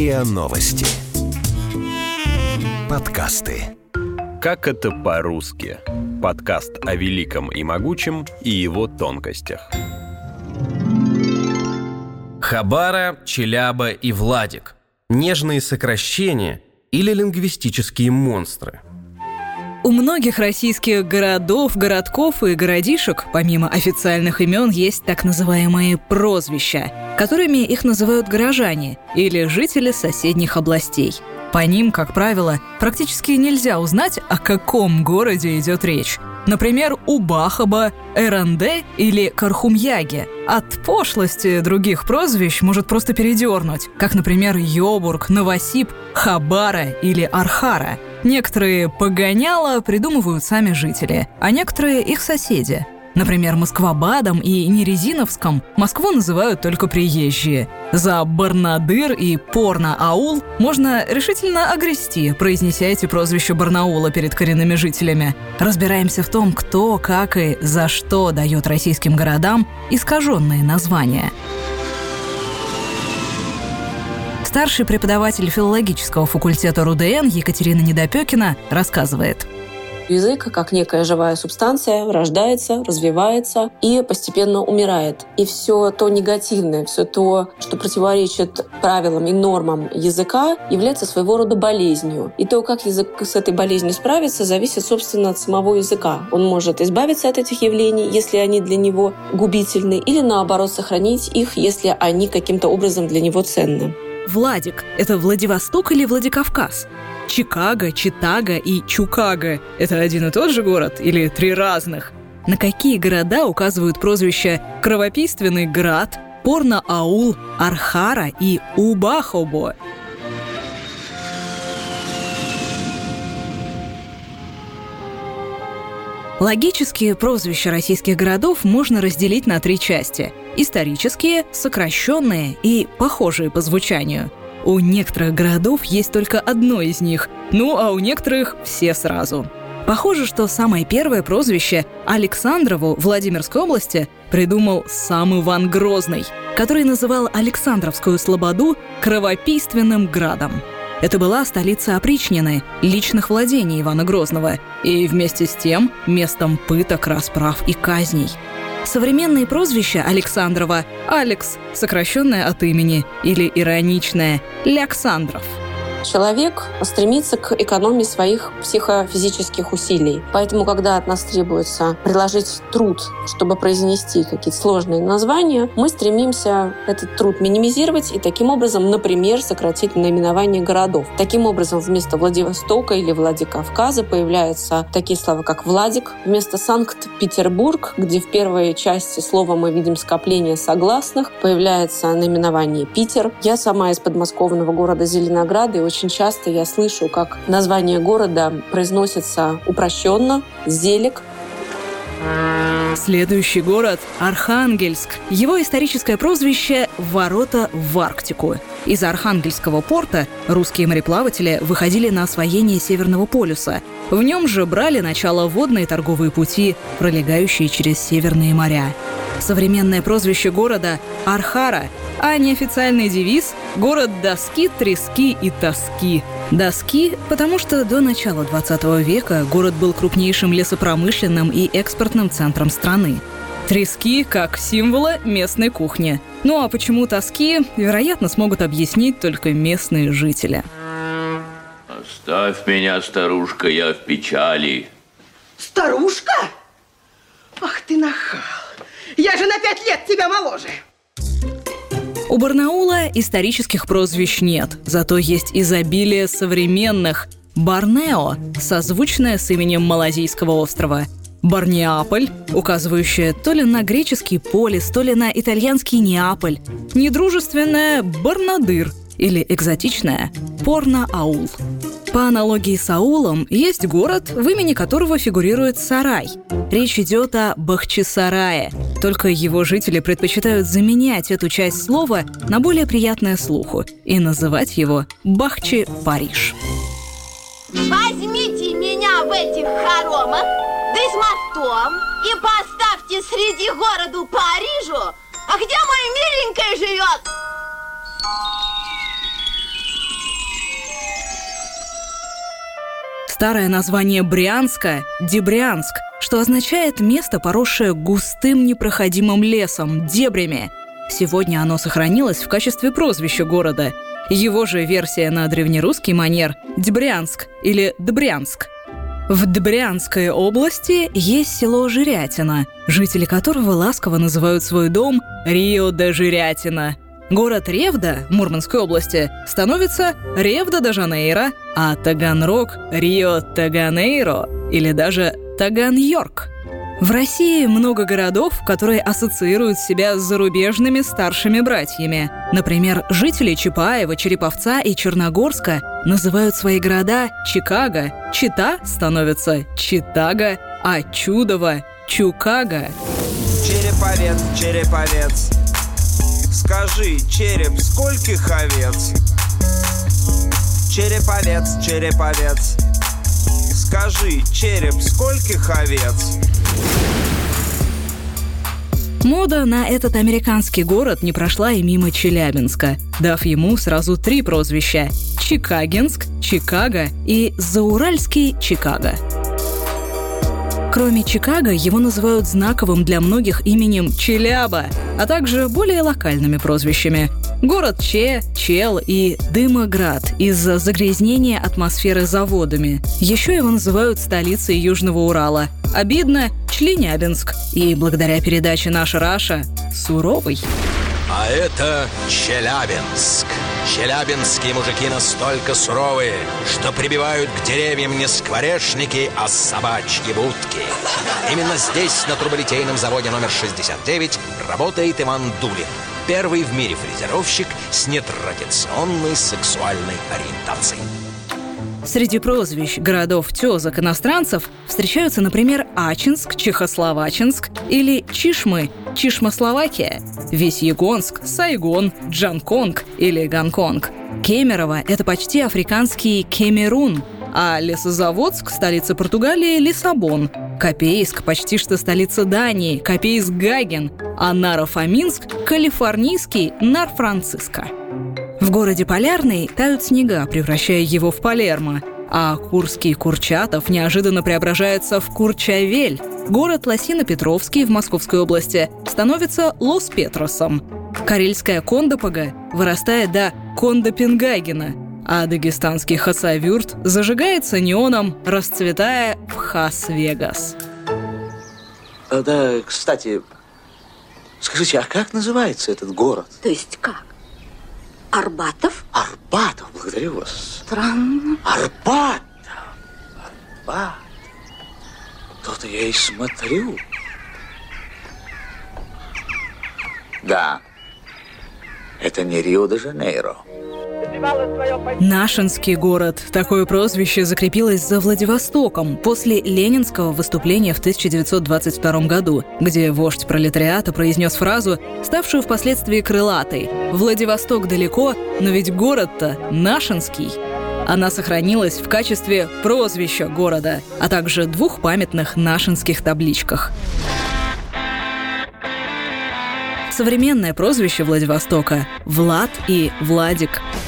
РИА Новости. Подкасты. Как это по-русски? Подкаст о великом и могучем и его тонкостях. Хабара, Челяба и Владик. Нежные сокращения или лингвистические монстры – у многих российских городов, городков и городишек, помимо официальных имен, есть так называемые прозвища, которыми их называют горожане или жители соседних областей. По ним, как правило, практически нельзя узнать, о каком городе идет речь. Например, у Бахаба, Эренде или Кархумьяге. От пошлости других прозвищ может просто передернуть, как, например, Йобург, Новосип, Хабара или Архара. Некоторые погоняла придумывают сами жители, а некоторые их соседи – Например, Москвабадом и Нерезиновском Москву называют только приезжие. За Барнадыр и Порно-Аул можно решительно огрести, произнеся эти прозвища Барнаула перед коренными жителями. Разбираемся в том, кто, как и за что дает российским городам искаженные названия. Старший преподаватель филологического факультета РУДН Екатерина Недопекина рассказывает – Язык, как некая живая субстанция, рождается, развивается и постепенно умирает. И все то негативное, все то, что противоречит правилам и нормам языка, является своего рода болезнью. И то, как язык с этой болезнью справится, зависит, собственно, от самого языка. Он может избавиться от этих явлений, если они для него губительны, или наоборот сохранить их, если они каким-то образом для него ценны. Владик – это Владивосток или Владикавказ? Чикаго, Читаго и Чукаго – это один и тот же город или три разных? На какие города указывают прозвища «Кровопийственный град», «Порно-аул», «Архара» и «Убахобо»? Логические прозвища российских городов можно разделить на три части – исторические, сокращенные и похожие по звучанию – у некоторых городов есть только одно из них, ну а у некоторых все сразу. Похоже, что самое первое прозвище Александрову Владимирской области придумал сам Иван Грозный, который называл Александровскую слободу кровопийственным градом. Это была столица опричнины, личных владений Ивана Грозного, и вместе с тем местом пыток, расправ и казней – Современные прозвища Александрова – Алекс, сокращенное от имени, или ироничное – Ляксандров – Человек стремится к экономии своих психофизических усилий. Поэтому, когда от нас требуется приложить труд, чтобы произнести какие-то сложные названия, мы стремимся этот труд минимизировать и таким образом, например, сократить наименование городов. Таким образом, вместо Владивостока или Владикавказа появляются такие слова, как Владик, вместо Санкт-Петербург, где в первой части слова мы видим скопление согласных, появляется наименование Питер. Я сама из подмосковного города Зеленограда и очень часто я слышу, как название города произносится упрощенно, Зелик. Следующий город – Архангельск. Его историческое прозвище – «Ворота в Арктику». Из Архангельского порта русские мореплаватели выходили на освоение Северного полюса. В нем же брали начало водные торговые пути, пролегающие через Северные моря. Современное прозвище города – Архара, а неофициальный девиз – город доски, трески и тоски. Доски, потому что до начала 20 века город был крупнейшим лесопромышленным и экспортным центром страны. Трески как символа местной кухни. Ну а почему тоски, вероятно, смогут объяснить только местные жители. Оставь меня, старушка, я в печали. Старушка? Ах ты нахал. Я же на пять лет тебя моложе. У Барнаула исторических прозвищ нет, зато есть изобилие современных. Барнео, созвучное с именем Малазийского острова. Барниаполь, указывающая то ли на греческий полис, то ли на итальянский Неаполь. Недружественное Барнадыр или экзотичное Порно-Аул. По аналогии с аулом, есть город, в имени которого фигурирует сарай. Речь идет о Бахчисарае. Только его жители предпочитают заменять эту часть слова на более приятное слуху и называть его Бахчи-Париж. Возьмите меня в этих хоромах, да с мостом, и поставьте среди городу Парижу. А где мой миленький живет? Старое название Брянска – Дебрянск, что означает место, поросшее густым непроходимым лесом, дебрями. Сегодня оно сохранилось в качестве прозвища города. Его же версия на древнерусский манер – Дебрянск или Дбрянск – в Добрянской области есть село Жирятина, жители которого ласково называют свой дом Рио-де-Жирятина. Город Ревда Мурманской области становится Ревда-де-Жанейро, а Таганрог – Рио-Таганейро или даже Таган-Йорк – в России много городов, которые ассоциируют себя с зарубежными старшими братьями. Например, жители Чапаева, Череповца и Черногорска называют свои города Чикаго, Чита становится Читаго, а Чудово – Чукаго. Череповец, череповец, скажи, череп скольких овец? Череповец, череповец, скажи, череп скольких овец? Мода на этот американский город не прошла и мимо Челябинска, дав ему сразу три прозвища – Чикагинск, Чикаго и Зауральский Чикаго. Кроме Чикаго, его называют знаковым для многих именем Челяба, а также более локальными прозвищами Город Че, Чел и Дымоград из-за загрязнения атмосферы заводами. Еще его называют столицей Южного Урала. Обидно – Членябинск. И благодаря передаче «Наша Раша» – суровый. А это Челябинск. Челябинские мужики настолько суровые, что прибивают к деревьям не скворечники, а собачьи будки. Именно здесь, на труболитейном заводе номер 69, работает Иван Дулин первый в мире фрезеровщик с нетрадиционной сексуальной ориентацией. Среди прозвищ городов тезок иностранцев встречаются, например, Ачинск, Чехословачинск или Чишмы, Чишмословакия, Весьегонск, Сайгон, Джанконг или Гонконг. Кемерово – это почти африканский Кемерун, а Лесозаводск – столица Португалии – Лиссабон, Копейск – почти что столица Дании, Копейск-Гаген, а Наро-Фоминск – калифорнийский Нар-Франциско. В городе Полярный тают снега, превращая его в Палермо, а Курский Курчатов неожиданно преображается в Курчавель. Город Лосино-Петровский в Московской области становится Лос-Петросом. Карельская Кондопога вырастает до Кондопенгагена, а дагестанский Хасавюрт зажигается неоном, расцветая в Хас-Вегас. Э, да, кстати, скажите, а как называется этот город? То есть как? Арбатов? Арбатов, благодарю вас. Странно. Арбатов. Арбат. То-то я и смотрю. Да, это не Рио-де-Жанейро. Нашинский город. Такое прозвище закрепилось за Владивостоком после ленинского выступления в 1922 году, где вождь пролетариата произнес фразу, ставшую впоследствии крылатой «Владивосток далеко, но ведь город-то Нашинский». Она сохранилась в качестве прозвища города, а также двух памятных нашинских табличках. Современное прозвище Владивостока – Влад и Владик –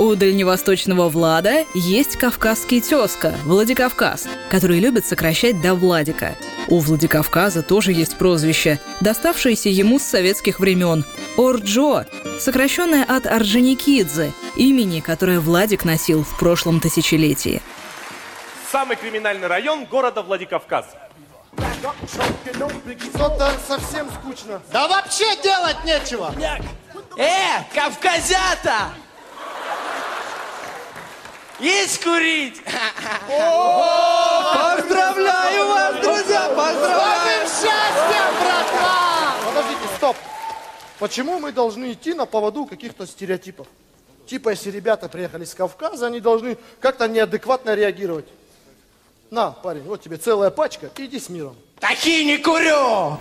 У дальневосточного Влада есть кавказский тезка – Владикавказ, который любит сокращать до Владика. У Владикавказа тоже есть прозвище, доставшееся ему с советских времен – Орджо, сокращенное от Орджоникидзе, имени, которое Владик носил в прошлом тысячелетии. Самый криминальный район города Владикавказ. Что-то совсем скучно. Да вообще делать нечего. Э, кавказята! Есть курить? Поздравляю вас, друзья! Поздравляю! С счастьем, братва! Подождите, стоп. Почему мы должны идти на поводу каких-то стереотипов? Типа, если ребята приехали с Кавказа, они должны как-то неадекватно реагировать. На, парень, вот тебе целая пачка, иди с миром. Такие не курю!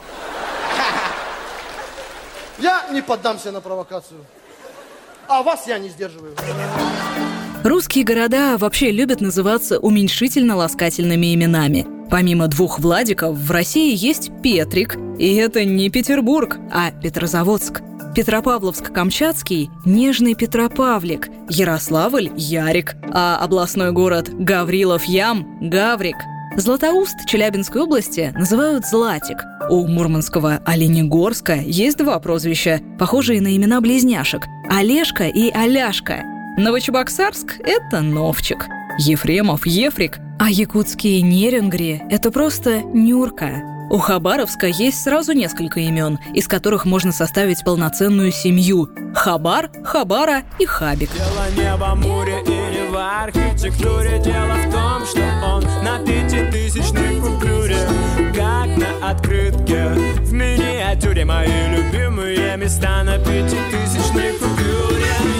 Я не поддамся на провокацию. А вас я не сдерживаю. Русские города вообще любят называться уменьшительно-ласкательными именами. Помимо двух Владиков, в России есть Петрик, и это не Петербург, а Петрозаводск. Петропавловск-Камчатский – Нежный Петропавлик, Ярославль – Ярик, а областной город Гаврилов-Ям – Гаврик. Златоуст Челябинской области называют Златик. У мурманского Оленегорска есть два прозвища, похожие на имена близняшек – Олежка и Аляшка. Новочебоксарск – это Новчик. Ефремов – Ефрик, а якутские Нерингри – это просто Нюрка. У Хабаровска есть сразу несколько имен, из которых можно составить полноценную семью – Хабар, Хабара и Хабик. Дело небо, море или в архитектуре Дело в том, что он на пятитысячной купюре Как на открытке в миниатюре Мои любимые места на пятитысячной купюре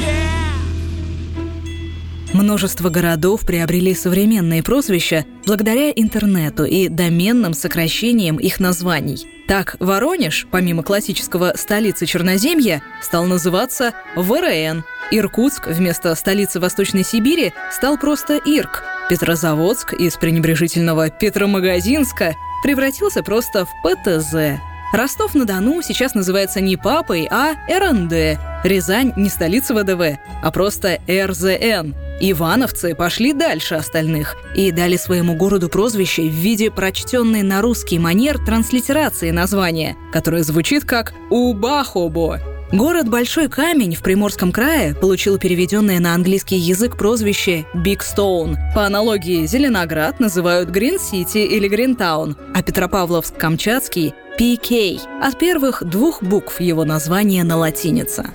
Множество городов приобрели современные прозвища благодаря интернету и доменным сокращениям их названий. Так, Воронеж, помимо классического столицы Черноземья, стал называться ВРН. Иркутск вместо столицы Восточной Сибири стал просто Ирк. Петрозаводск из пренебрежительного Петромагазинска превратился просто в ПТЗ. Ростов-на-Дону сейчас называется не Папой, а РНД. Рязань не столица ВДВ, а просто РЗН. Ивановцы пошли дальше остальных и дали своему городу прозвище в виде прочтенной на русский манер транслитерации названия, которое звучит как «Убахобо». Город Большой Камень в Приморском крае получил переведенное на английский язык прозвище Биг Стоун. По аналогии Зеленоград называют Грин Сити или Гринтаун, а Петропавловск-Камчатский – PK от первых двух букв его названия на латинице.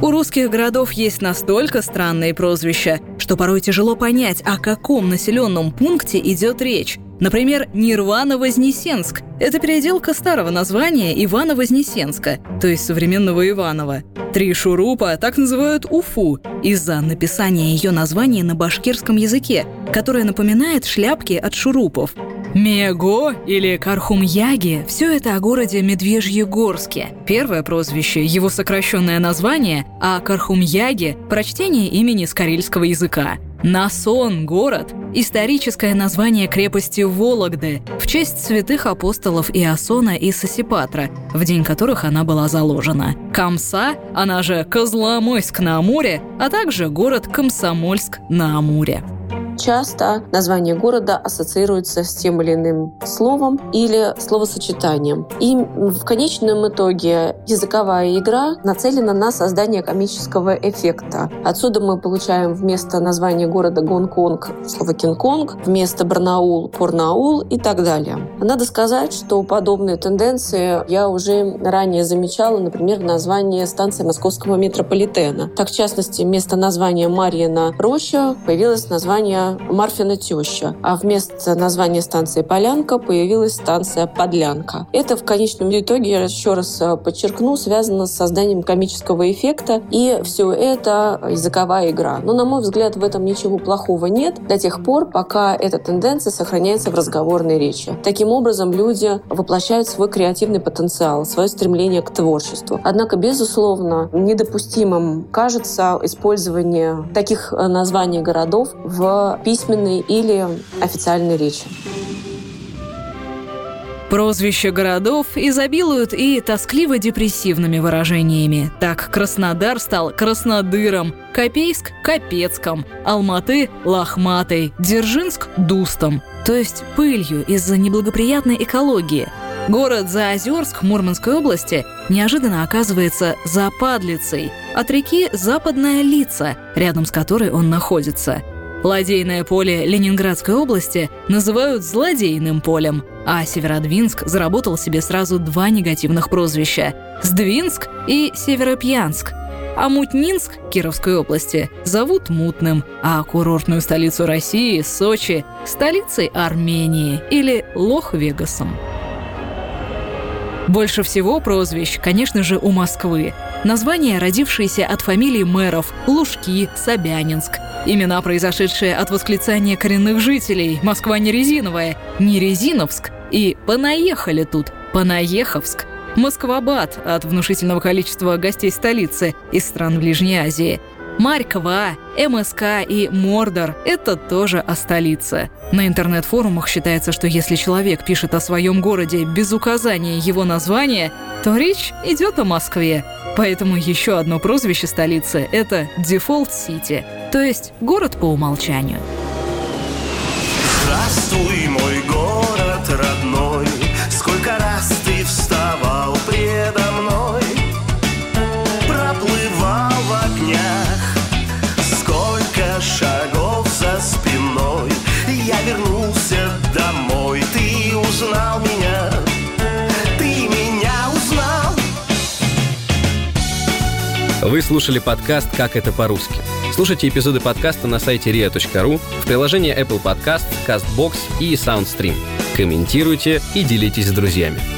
У русских городов есть настолько странные прозвища, что порой тяжело понять, о каком населенном пункте идет речь. Например, Нирвана-Вознесенск – это переделка старого названия Ивана-Вознесенска, то есть современного Иванова. Три шурупа так называют Уфу из-за написания ее названия на башкирском языке, которое напоминает шляпки от шурупов. Мего или Кархумяги – все это о городе Медвежьегорске. Первое прозвище – его сокращенное название, а Кархумяги – прочтение имени с карельского языка. Насон – город, историческое название крепости Вологды в честь святых апостолов Иосона и Сосипатра, в день которых она была заложена. Камса, она же Козломойск на Амуре, а также город Комсомольск на Амуре часто название города ассоциируется с тем или иным словом или словосочетанием. И в конечном итоге языковая игра нацелена на создание комического эффекта. Отсюда мы получаем вместо названия города Гонконг слово Кинг-Конг, вместо Барнаул – Порнаул и так далее. Надо сказать, что подобные тенденции я уже ранее замечала, например, в названии станции московского метрополитена. Так, в частности, вместо названия Марьина Роща появилось название Марфина теща, а вместо названия станции Полянка появилась станция Подлянка. Это в конечном итоге, я еще раз э, подчеркну, связано с созданием комического эффекта, и все это языковая игра. Но, на мой взгляд, в этом ничего плохого нет до тех пор, пока эта тенденция сохраняется в разговорной речи. Таким образом, люди воплощают свой креативный потенциал, свое стремление к творчеству. Однако, безусловно, недопустимым кажется использование таких э, названий городов в письменной или официальной речи. Прозвища городов изобилуют и тоскливо-депрессивными выражениями. Так Краснодар стал Краснодыром, Копейск – Капецком, Алматы – Лохматой, Дзержинск – Дустом, то есть пылью из-за неблагоприятной экологии. Город Заозерск Мурманской области неожиданно оказывается Западлицей, от реки Западная Лица, рядом с которой он находится – Ладейное поле Ленинградской области называют «злодейным полем», а Северодвинск заработал себе сразу два негативных прозвища – Сдвинск и Северопьянск. А Мутнинск Кировской области зовут Мутным, а курортную столицу России, Сочи, столицей Армении или Лох-Вегасом. Больше всего прозвищ, конечно же, у Москвы. Названия, родившиеся от фамилий мэров Лужки, Собянинск. Имена, произошедшие от восклицания коренных жителей «Москва не резиновая», «Не резиновск» и «Понаехали тут», «Понаеховск». Москвабад от внушительного количества гостей столицы из стран Ближней Азии. Марьква, МСК и Мордор – это тоже о столице. На интернет-форумах считается, что если человек пишет о своем городе без указания его названия, то речь идет о Москве. Поэтому еще одно прозвище столицы – это City, то есть город по умолчанию. Здравствуй, мой узнал меня, ты меня узнал. Вы слушали подкаст «Как это по-русски». Слушайте эпизоды подкаста на сайте ria.ru, в приложении Apple Podcast, CastBox и SoundStream. Комментируйте и делитесь с друзьями.